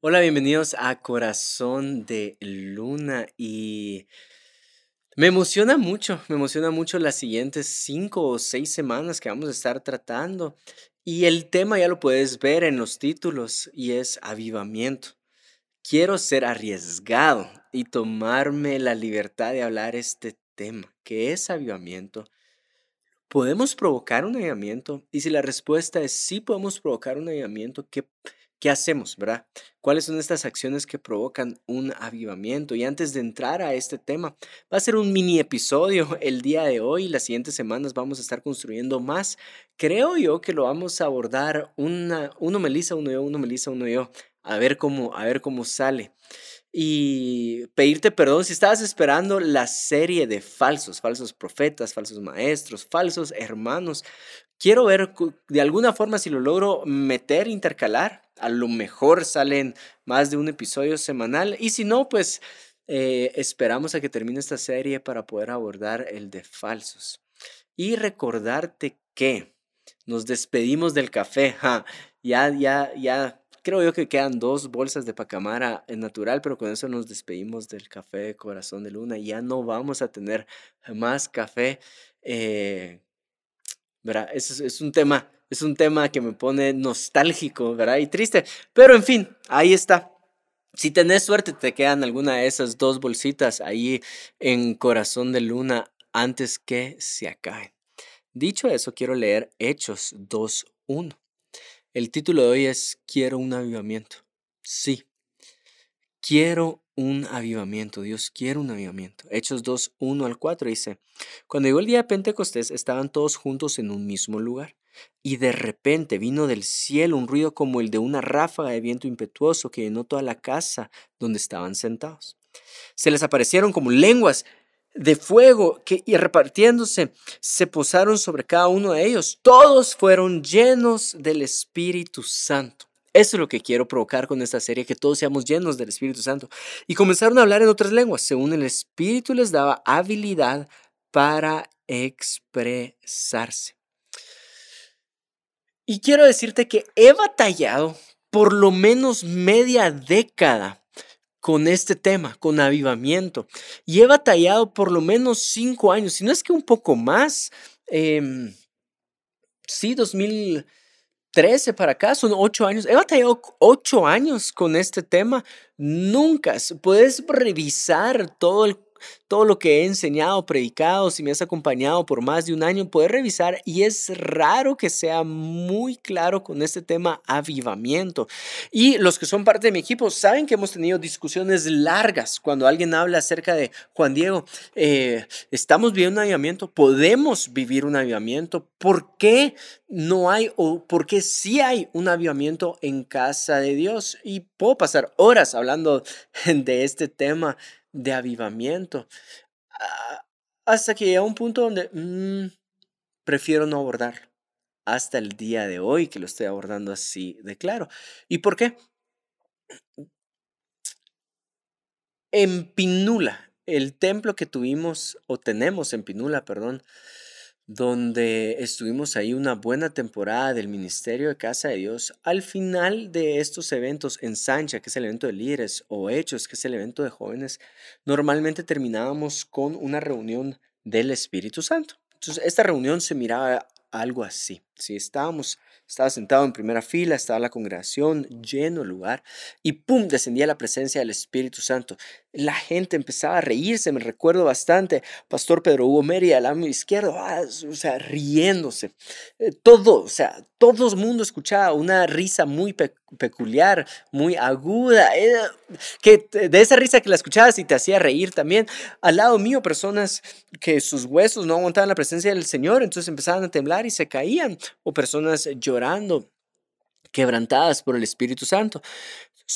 Hola, bienvenidos a Corazón de Luna y me emociona mucho, me emociona mucho las siguientes cinco o seis semanas que vamos a estar tratando y el tema ya lo puedes ver en los títulos y es avivamiento. Quiero ser arriesgado y tomarme la libertad de hablar este tema, que es avivamiento. ¿Podemos provocar un avivamiento? Y si la respuesta es sí podemos provocar un avivamiento, ¿qué, ¿Qué hacemos, verdad? ¿Cuáles son estas acciones que provocan un avivamiento? Y antes de entrar a este tema, va a ser un mini episodio el día de hoy. Las siguientes semanas vamos a estar construyendo más. Creo yo que lo vamos a abordar una, uno Melissa, uno yo, uno Melissa, uno yo. A ver cómo, a ver cómo sale. Y pedirte perdón si estabas esperando la serie de falsos, falsos profetas, falsos maestros, falsos hermanos. Quiero ver de alguna forma si lo logro meter, intercalar a lo mejor salen más de un episodio semanal y si no, pues eh, esperamos a que termine esta serie para poder abordar el de falsos. Y recordarte que nos despedimos del café. Ya, ya, ya, creo yo que quedan dos bolsas de pacamara en natural, pero con eso nos despedimos del café de Corazón de Luna. Ya no vamos a tener más café. Eh, ¿verdad? Eso es un tema es un tema que me pone nostálgico, ¿verdad? Y triste. Pero en fin, ahí está. Si tenés suerte, te quedan alguna de esas dos bolsitas ahí en Corazón de Luna antes que se acaben. Dicho eso, quiero leer Hechos 2.1. El título de hoy es Quiero un avivamiento. Sí, quiero un avivamiento. Dios quiere un avivamiento. Hechos 2, 1 al 4 dice, cuando llegó el día de Pentecostés estaban todos juntos en un mismo lugar. Y de repente vino del cielo un ruido como el de una ráfaga de viento impetuoso que llenó toda la casa donde estaban sentados. Se les aparecieron como lenguas de fuego que, y repartiéndose se posaron sobre cada uno de ellos. Todos fueron llenos del Espíritu Santo. Eso es lo que quiero provocar con esta serie, que todos seamos llenos del Espíritu Santo. Y comenzaron a hablar en otras lenguas, según el Espíritu les daba habilidad para expresarse. Y quiero decirte que he batallado por lo menos media década con este tema, con avivamiento. Y he batallado por lo menos cinco años, si no es que un poco más. Eh, sí, 2013 para acá, son ocho años. He batallado ocho años con este tema. Nunca puedes revisar todo el todo lo que he enseñado, predicado, si me has acompañado por más de un año, puedes revisar y es raro que sea muy claro con este tema avivamiento. Y los que son parte de mi equipo saben que hemos tenido discusiones largas cuando alguien habla acerca de Juan Diego, eh, estamos viviendo un avivamiento, podemos vivir un avivamiento, ¿por qué no hay o por qué sí hay un avivamiento en casa de Dios? Y puedo pasar horas hablando de este tema de avivamiento. Ah, hasta que llega un punto donde mm, prefiero no abordar. Hasta el día de hoy que lo estoy abordando así de claro. ¿Y por qué? En Pinula, el templo que tuvimos o tenemos en Pinula, perdón, donde estuvimos ahí una buena temporada del Ministerio de Casa de Dios, al final de estos eventos en Sancha, que es el evento de líderes, o Hechos, que es el evento de jóvenes, normalmente terminábamos con una reunión del Espíritu Santo. Entonces, esta reunión se miraba algo así. Si estábamos estaba sentado en primera fila, estaba la congregación, lleno el lugar, y ¡pum! descendía la presencia del Espíritu Santo. La gente empezaba a reírse, me recuerdo bastante, Pastor Pedro Hugo Meri al lado izquierdo, ah, o sea, riéndose. Eh, todo, o sea, todo el mundo escuchaba una risa muy peculiar, muy aguda, eh, que de esa risa que la escuchabas y te hacía reír también. Al lado mío, personas que sus huesos no aguantaban la presencia del Señor, entonces empezaban a temblar y se caían, o personas llorando orando, quebrantadas por el Espíritu Santo.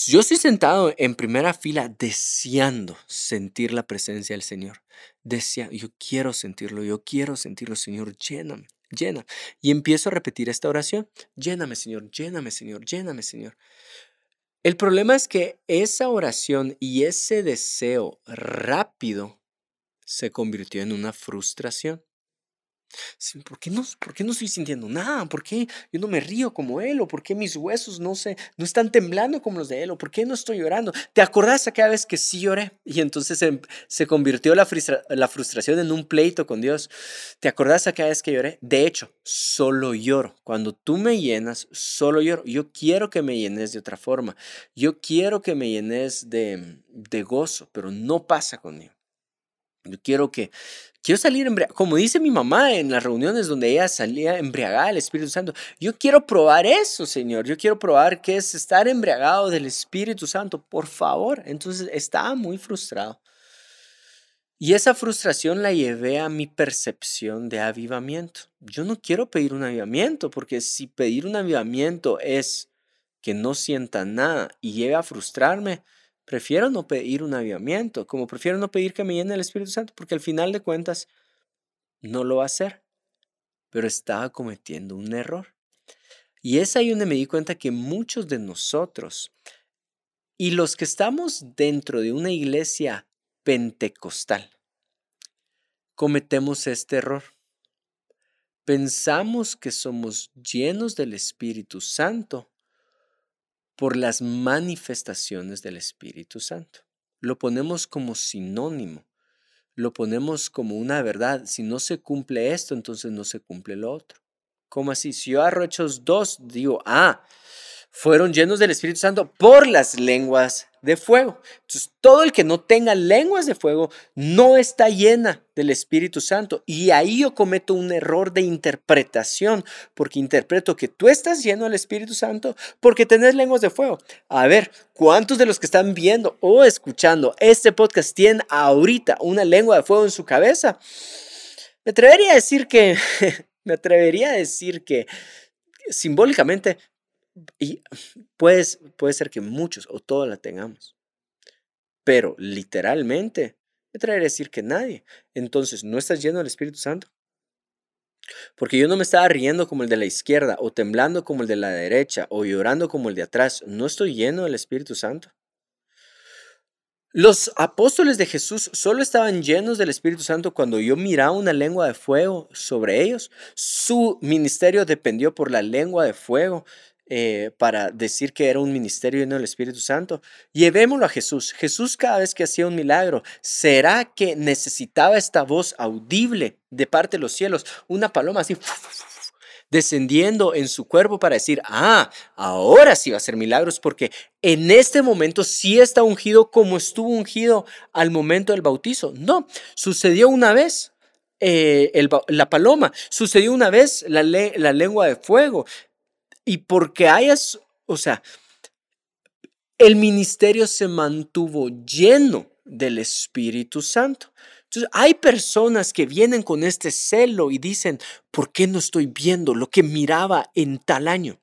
Yo estoy sentado en primera fila deseando sentir la presencia del Señor. Desea, yo quiero sentirlo, yo quiero sentirlo, Señor, lléname, llena. Y empiezo a repetir esta oración, lléname, Señor, lléname, Señor, lléname, Señor. El problema es que esa oración y ese deseo rápido se convirtió en una frustración. ¿Por qué, no, ¿Por qué no estoy sintiendo nada? ¿Por qué yo no me río como él? ¿O por qué mis huesos no, se, no están temblando como los de él? ¿O por qué no estoy llorando? ¿Te acordás aquella vez que sí lloré? Y entonces se, convirtió la, la frustración en un pleito con Dios. ¿Te acordás aquella vez que lloré? De hecho, solo lloro. Cuando tú me llenas, solo lloro. Yo quiero que me llenes de otra forma. Yo quiero que me llenes de, de gozo, pero no pasa conmigo. Yo quiero que, quiero salir embriagado. Como dice mi mamá en las reuniones donde ella salía embriagada del Espíritu Santo. Yo quiero probar eso, Señor. Yo quiero probar qué es estar embriagado del Espíritu Santo. Por favor. Entonces estaba muy frustrado. Y esa frustración la llevé a mi percepción de avivamiento. Yo no quiero pedir un avivamiento, porque si pedir un avivamiento es que no sienta nada y llegue a frustrarme, Prefiero no pedir un avivamiento, como prefiero no pedir que me llene el Espíritu Santo, porque al final de cuentas no lo va a hacer. Pero estaba cometiendo un error. Y es ahí donde me di cuenta que muchos de nosotros y los que estamos dentro de una iglesia pentecostal cometemos este error. Pensamos que somos llenos del Espíritu Santo por las manifestaciones del Espíritu Santo. Lo ponemos como sinónimo, lo ponemos como una verdad. Si no se cumple esto, entonces no se cumple lo otro. ¿Cómo así? Si yo agarro Hechos 2, digo, ah, fueron llenos del Espíritu Santo por las lenguas de fuego. Entonces, todo el que no tenga lenguas de fuego no está llena del Espíritu Santo. Y ahí yo cometo un error de interpretación, porque interpreto que tú estás lleno del Espíritu Santo porque tenés lenguas de fuego. A ver, ¿cuántos de los que están viendo o escuchando este podcast tienen ahorita una lengua de fuego en su cabeza? Me atrevería a decir que, me atrevería a decir que simbólicamente y puede ser que muchos o todos la tengamos. Pero literalmente, me trae a decir que nadie. Entonces, ¿no estás lleno del Espíritu Santo? Porque yo no me estaba riendo como el de la izquierda, o temblando como el de la derecha, o llorando como el de atrás. ¿No estoy lleno del Espíritu Santo? Los apóstoles de Jesús solo estaban llenos del Espíritu Santo cuando yo miraba una lengua de fuego sobre ellos. Su ministerio dependió por la lengua de fuego. Eh, para decir que era un ministerio lleno del Espíritu Santo. Llevémoslo a Jesús. Jesús cada vez que hacía un milagro, ¿será que necesitaba esta voz audible de parte de los cielos? Una paloma así descendiendo en su cuerpo para decir, ah, ahora sí va a hacer milagros, porque en este momento sí está ungido como estuvo ungido al momento del bautizo. No, sucedió una vez. Eh, la paloma, sucedió una vez la, la lengua de fuego, y porque hayas, o sea, el ministerio se mantuvo lleno del Espíritu Santo. Entonces, hay personas que vienen con este celo y dicen, ¿por qué no estoy viendo lo que miraba en tal año?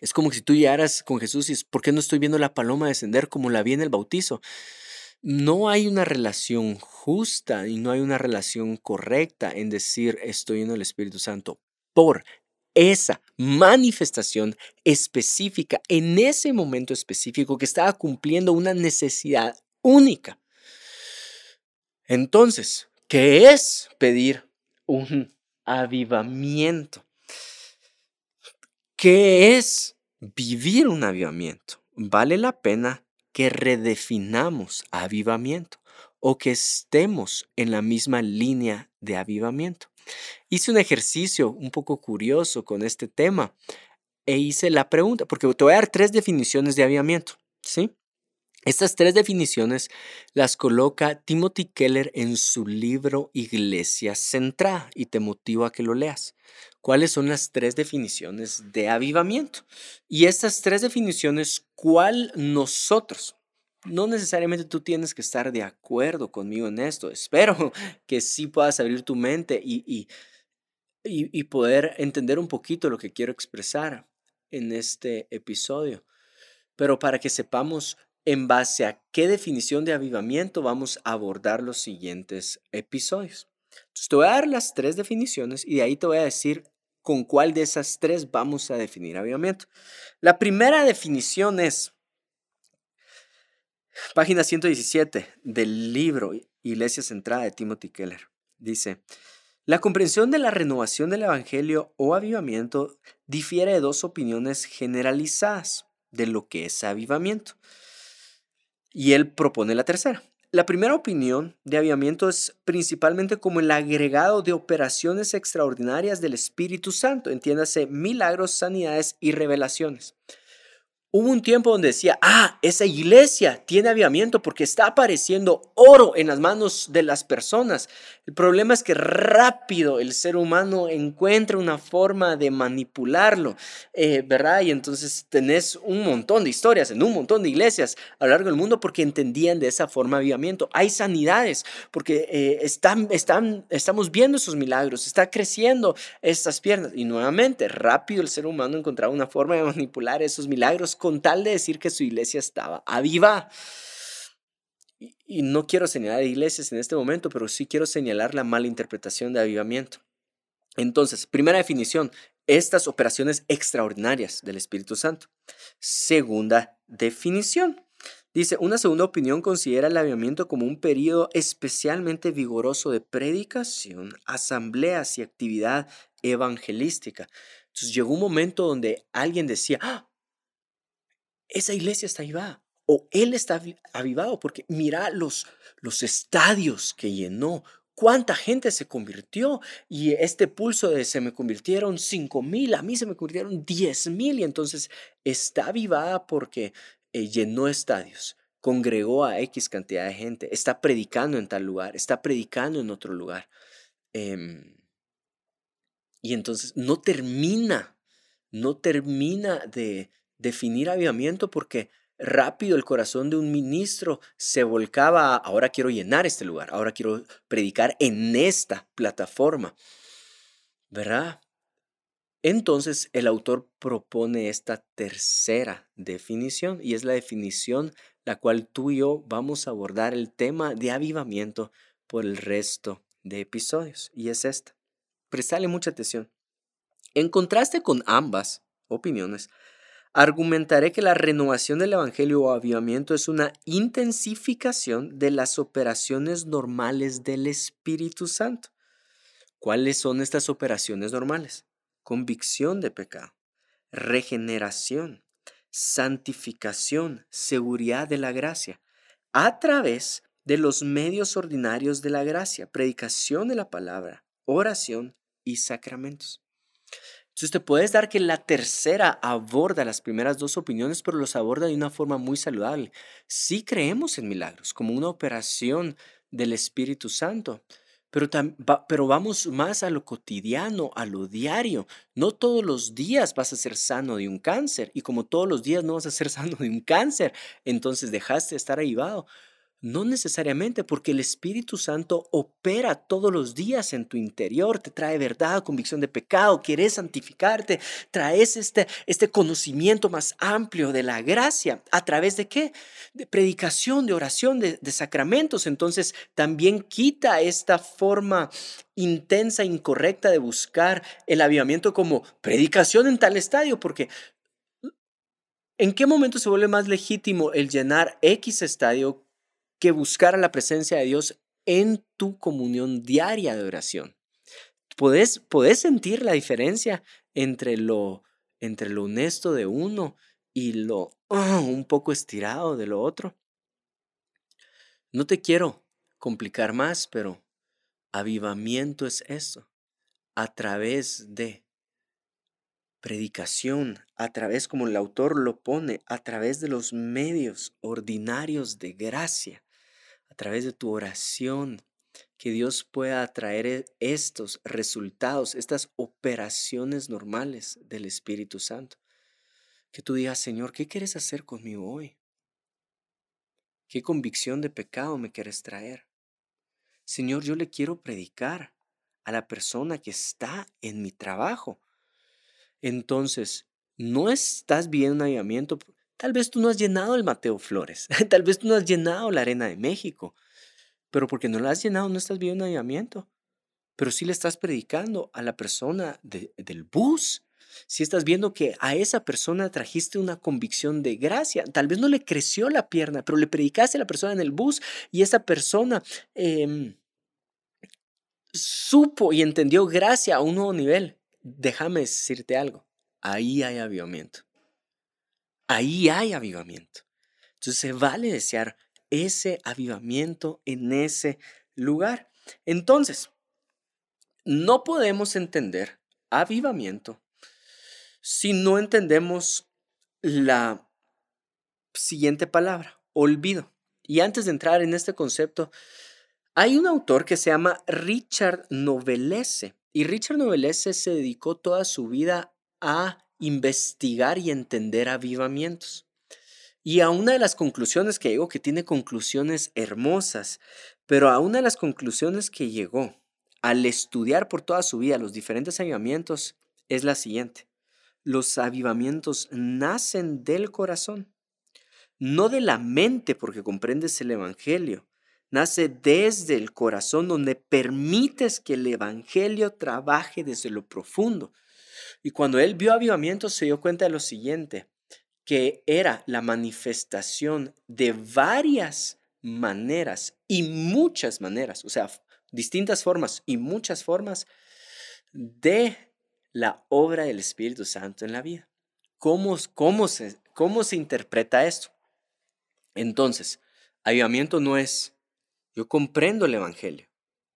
Es como si tú llegaras con Jesús y dices, ¿por qué no estoy viendo la paloma descender como la vi en el bautizo? No hay una relación justa y no hay una relación correcta en decir estoy en el Espíritu Santo por esa manifestación específica en ese momento específico que estaba cumpliendo una necesidad única. Entonces, ¿qué es pedir un avivamiento? ¿Qué es vivir un avivamiento? Vale la pena que redefinamos avivamiento o que estemos en la misma línea de avivamiento. Hice un ejercicio un poco curioso con este tema e hice la pregunta, porque te voy a dar tres definiciones de avivamiento, ¿sí? Estas tres definiciones las coloca Timothy Keller en su libro Iglesia Centrada y te motivo a que lo leas. ¿Cuáles son las tres definiciones de avivamiento? Y estas tres definiciones, ¿cuál nosotros, no necesariamente tú tienes que estar de acuerdo conmigo en esto. Espero que sí puedas abrir tu mente y, y, y, poder entender un poquito lo que quiero expresar en este episodio. Pero para que sepamos en base a qué definición de avivamiento vamos a abordar los siguientes episodios. Entonces te voy a dar las tres definiciones y de ahí te voy a decir con cuál de esas tres vamos a definir avivamiento. La primera definición es Página 117 del libro Iglesia Centrada de Timothy Keller. Dice, La comprensión de la renovación del Evangelio o avivamiento difiere de dos opiniones generalizadas de lo que es avivamiento. Y él propone la tercera. La primera opinión de avivamiento es principalmente como el agregado de operaciones extraordinarias del Espíritu Santo, entiéndase milagros, sanidades y revelaciones. Hubo un tiempo donde decía, ah, esa iglesia tiene avivamiento porque está apareciendo oro en las manos de las personas. El problema es que rápido el ser humano encuentra una forma de manipularlo, eh, ¿verdad? Y entonces tenés un montón de historias en un montón de iglesias a lo largo del mundo porque entendían de esa forma avivamiento. Hay sanidades porque eh, están, estamos viendo esos milagros, está creciendo estas piernas. Y nuevamente, rápido el ser humano encontraba una forma de manipular esos milagros con tal de decir que su iglesia estaba aviva. Y, no quiero señalar iglesias en este momento, pero sí quiero señalar la mala interpretación de avivamiento. Entonces, primera definición, estas operaciones extraordinarias del Espíritu Santo. Segunda definición. Dice, una segunda opinión considera el avivamiento como un periodo especialmente vigoroso de predicación, asambleas y actividad evangelística. Entonces llegó un momento donde alguien decía, ¡Ah! Esa iglesia está avivada o él está avivado porque mira los, los estadios que llenó, cuánta gente se convirtió y este pulso de se me convirtieron cinco mil, a mí se me convirtieron diez mil y entonces está avivada porque eh, llenó estadios, congregó a X cantidad de gente, está predicando en tal lugar, está predicando en otro lugar. Em, y entonces no termina, no termina de, definir avivamiento porque rápido el corazón de un ministro se volcaba a, ahora quiero llenar este lugar, ahora quiero predicar en esta plataforma. ¿Verdad? Entonces el autor propone esta tercera definición y es la definición la cual tú y yo vamos a abordar el tema de avivamiento por el resto de episodios y es esta. Prestale mucha atención. En contraste con ambas opiniones, argumentaré que la renovación del Evangelio o avivamiento es una intensificación de las operaciones normales del Espíritu Santo. ¿Cuáles son estas operaciones normales? Convicción de pecado, regeneración, santificación, seguridad de la gracia, a través de los medios ordinarios de la gracia, predicación de la palabra, oración y sacramentos. Entonces te puedes dar que la tercera aborda las primeras dos opiniones, pero los aborda de una forma muy saludable. Sí creemos en milagros como una operación del Espíritu Santo, pero, pero vamos más a lo cotidiano, a lo diario. No todos los días vas a ser sano de un cáncer y como todos los días no vas a ser sano de un cáncer, entonces dejaste de estar avivado. No necesariamente, porque el Espíritu Santo opera todos los días en tu interior, te trae verdad, convicción de pecado, quieres santificarte, traes este, este conocimiento más amplio de la gracia. ¿A través de qué? De predicación, de oración, de, de sacramentos. Entonces también quita esta forma intensa, incorrecta de buscar el avivamiento como predicación en tal estadio, porque ¿en qué momento se vuelve más legítimo el llenar X estadio que buscar a la presencia de Dios en tu comunión diaria de oración. ¿Puedes, sentir la diferencia entre lo, entre lo honesto de uno y lo ah, un poco estirado de lo otro. No te quiero complicar más, pero avivamiento es eso, a través de predicación, a través, como el autor lo pone, a través de los medios ordinarios de gracia través de tu oración, que Dios pueda traer e, estos resultados, estas operaciones normales del Espíritu Santo. Que tú digas, Señor, ¿qué quieres hacer conmigo hoy? ¿Qué convicción de pecado me quieres traer? Señor, yo le quiero predicar a la persona que está en mi trabajo. Entonces, no estás viendo un avivamiento Tal vez tú no has llenado el Mateo Flores, tal vez tú no has llenado la Arena de México, pero porque no la has llenado no estás viendo un avivamiento, pero sí le estás predicando a la persona del bus. Si estás viendo que a esa persona trajiste una convicción de gracia, tal vez no le creció la pierna, pero le predicaste a la persona en el bus y esa persona em, supo y entendió gracia a un nuevo nivel, déjame decirte algo, ahí hay avivamiento. Ahí hay avivamiento. Entonces se vale desear ese avivamiento en ese lugar. Entonces, no podemos entender avivamiento si no entendemos la siguiente palabra, olvido. Y antes de entrar en este concepto, hay un autor que se llama Richard Novelese. Y Richard Novelese se dedicó toda su vida a investigar y entender avivamientos. Y a una de las conclusiones que llegó, que tiene conclusiones hermosas, pero a una de las conclusiones que llegó al estudiar por toda su vida los diferentes avivamientos es la siguiente. Los avivamientos nacen del corazón, no de la mente porque comprendes el Evangelio. Nace desde el corazón donde permites que el Evangelio trabaje desde lo profundo. Y cuando él vio avivamientos se dio cuenta de lo siguiente, que era la manifestación de varias maneras y muchas maneras, o sea, distintas formas y muchas formas de la obra del Espíritu Santo en la vida. ¿Cómo, cómo, se, cómo se interpreta esto? Entonces, avivamiento no es yo comprendo el Evangelio.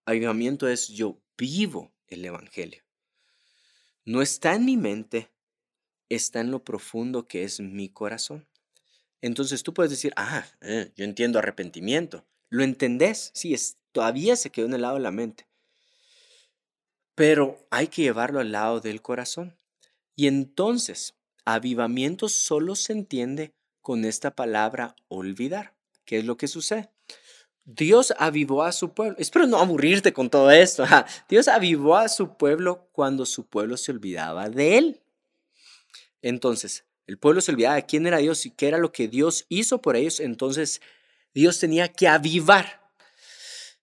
Avivamiento es yo vivo el Evangelio. No está en mi mente, está en lo profundo que es mi corazón. Entonces tú puedes decir, ah, eh, yo entiendo arrepentimiento. ¿Lo entendés? Sí, es, todavía se quedó en el lado de la mente. Pero hay que llevarlo al lado del corazón. Y entonces, avivamiento solo se entiende con esta palabra olvidar. ¿Qué es lo que sucede? Dios avivó a su pueblo. Espero no aburrirte con todo esto. Dios avivó a su pueblo cuando su pueblo se olvidaba de él. Entonces, el pueblo se olvidaba de quién era Dios y qué era lo que Dios hizo por ellos. Entonces, Dios tenía que avivar.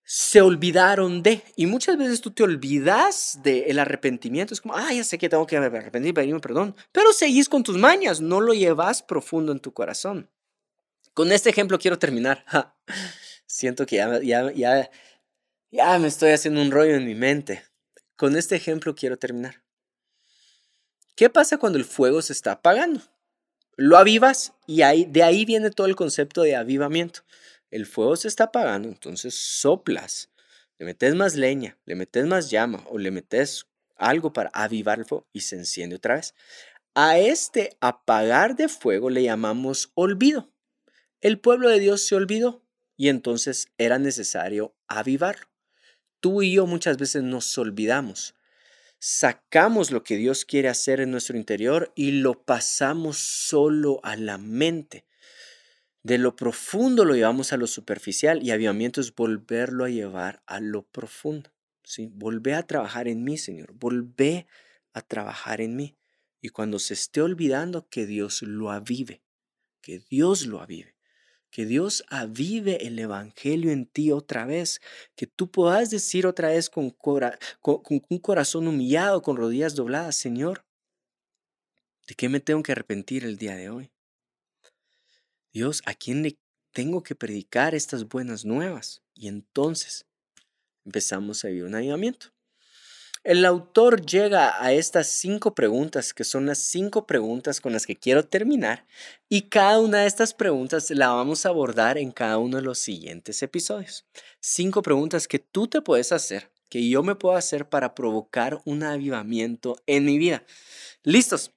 Se olvidaron de. Y muchas veces tú te olvidas del arrepentimiento. Es como, ah, ya sé que tengo que arrepentir, pedirme perdón. Pero seguís con tus mañas. No lo llevas profundo en tu corazón. Con este ejemplo quiero terminar. Siento que ya, ya, ya, ya me estoy haciendo un rollo en mi mente. Con este ejemplo quiero terminar. ¿Qué pasa cuando el fuego se está apagando? Lo avivas y ahí, de ahí viene todo el concepto de avivamiento. El fuego se está apagando, entonces soplas, le metes más leña, le metes más llama o le metes algo para avivar el fuego y se enciende otra vez. A este apagar de fuego le llamamos olvido. El pueblo de Dios se olvidó y entonces era necesario avivarlo. Tú y yo muchas veces nos olvidamos sacamos lo que Dios quiere hacer en nuestro interior y lo pasamos solo a la mente. De lo profundo lo llevamos a lo superficial y avivamiento es volverlo a llevar a lo profundo. ¿sí? Volvé a trabajar en mí, Señor. Volvé a trabajar en mí. Y cuando se esté olvidando, que Dios lo avive. Que Dios lo avive que Dios avive el Evangelio en ti otra vez, que tú puedas decir otra vez con, un corazón humillado, con rodillas dobladas, Señor, ¿de qué me tengo que arrepentir el día de hoy? Dios, ¿a quién le tengo que predicar estas buenas nuevas? Y entonces empezamos a vivir un avivamiento. El autor llega a estas cinco preguntas, que son las cinco preguntas con las que quiero terminar, y cada una de estas preguntas la vamos a abordar en cada uno de los siguientes episodios. Cinco preguntas que tú te puedes hacer, que yo me puedo hacer para provocar un avivamiento en mi vida. ¿Listos?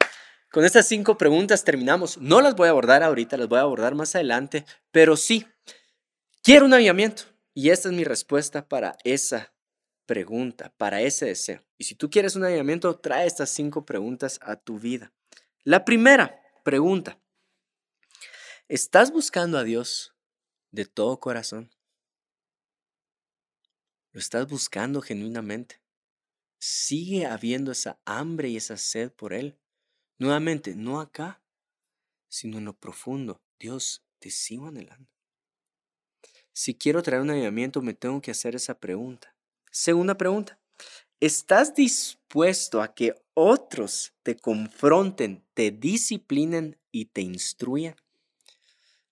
Con estas cinco preguntas terminamos. No las voy a abordar ahorita, las voy a abordar más adelante, pero sí, quiero un avivamiento. Y esta es mi respuesta para esa pregunta, para ese deseo. Y si tú quieres un avivamiento, trae estas cinco preguntas a tu vida. La primera pregunta, ¿estás buscando a Dios de todo corazón? ¿Lo estás buscando genuinamente? ¿Sigue habiendo esa hambre y esa sed por Él? Nuevamente, no acá, sino en lo profundo. Dios, te sigo anhelando. Si quiero traer un avivamiento, me tengo que hacer esa pregunta. Segunda pregunta, ¿estás dispuesto a que otros te confronten, te disciplinen y te instruyan?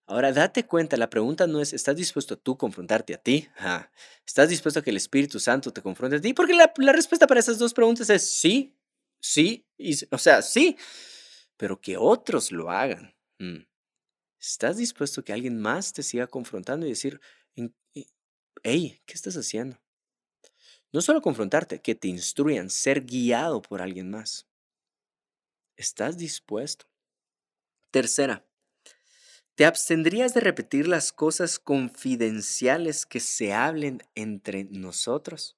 Ahora, date cuenta, la pregunta no es, ¿estás dispuesto tú a confrontarte a ti? ¿Estás dispuesto a que el Espíritu Santo te confronte a ti? Porque la, respuesta para esas dos preguntas es sí, sí, y, o sea, sí, pero que otros lo hagan. Mm. ¿Estás dispuesto a que alguien más te siga confrontando y decir, hey, ¿qué estás haciendo? No solo confrontarte, que te instruyan, ser guiado por alguien más. ¿Estás dispuesto? Tercera, ¿te abstendrías de repetir las cosas confidenciales que se hablen entre nosotros?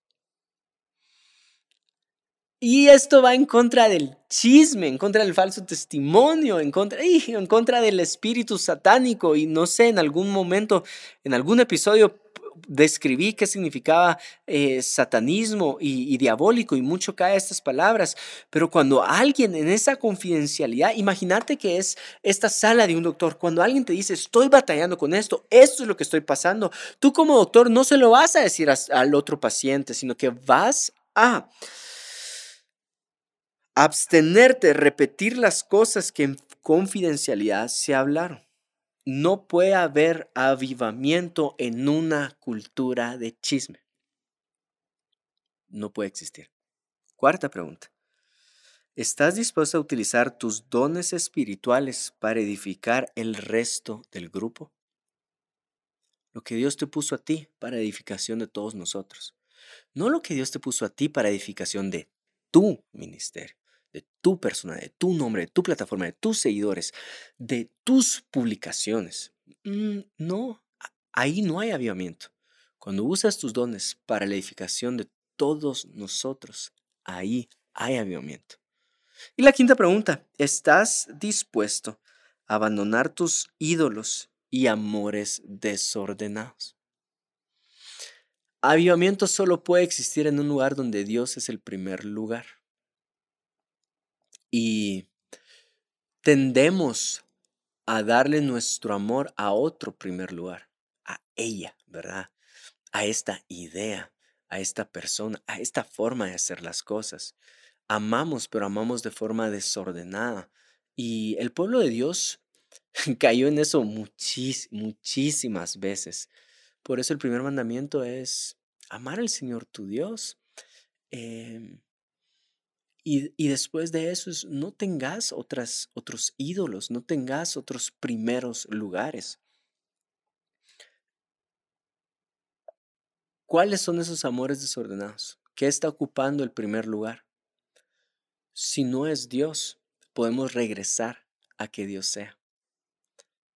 Y esto va en contra del chisme, en contra del falso testimonio, en contra, en contra del espíritu satánico. Y no sé, en algún momento, en algún episodio describí qué significaba eh, satanismo y, diabólico y mucho cae estas palabras, pero cuando alguien en esa confidencialidad, imagínate que es esta sala de un doctor, cuando alguien te dice, estoy batallando con esto, esto es lo que estoy pasando, tú como doctor no se lo vas a decir al otro paciente, sino que vas a abstenerte, repetir las cosas que en confidencialidad se hablaron. No puede haber avivamiento en una cultura de chisme. No puede existir. Cuarta pregunta. ¿Estás dispuesto a utilizar tus dones espirituales para edificar el resto del grupo? Lo que Dios te puso a ti para edificación de todos nosotros. No lo que Dios te puso a ti para edificación de tu ministerio de tu persona, de tu nombre, de tu plataforma, de tus seguidores, de tus publicaciones. Mm, no, ahí no hay avivamiento. Cuando usas tus dones para la edificación de todos nosotros, ahí hay avivamiento. Y la quinta pregunta, ¿estás dispuesto a abandonar tus ídolos y amores desordenados? Avivamiento solo puede existir en un lugar donde Dios es el primer lugar y tendemos a darle nuestro amor a otro primer lugar, a ella, ¿verdad? A esta idea, a esta persona, a esta forma de hacer las cosas. Amamos, pero amamos de forma desordenada. Y el pueblo de Dios cayó en eso muchísimas veces. Por eso el primer mandamiento es amar al Señor tu Dios. Y, después de eso es, no tengas otras, otros ídolos, no tengas otros primeros lugares. ¿Cuáles son esos amores desordenados? ¿Qué está ocupando el primer lugar? Si no es Dios, podemos regresar a que Dios sea.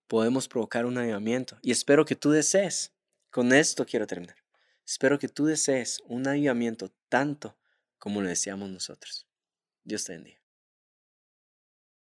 Podemos provocar un avivamiento. Y espero que tú desees, con esto quiero terminar, espero que tú desees un avivamiento tanto como lo deseamos nosotros. Dios te bendiga.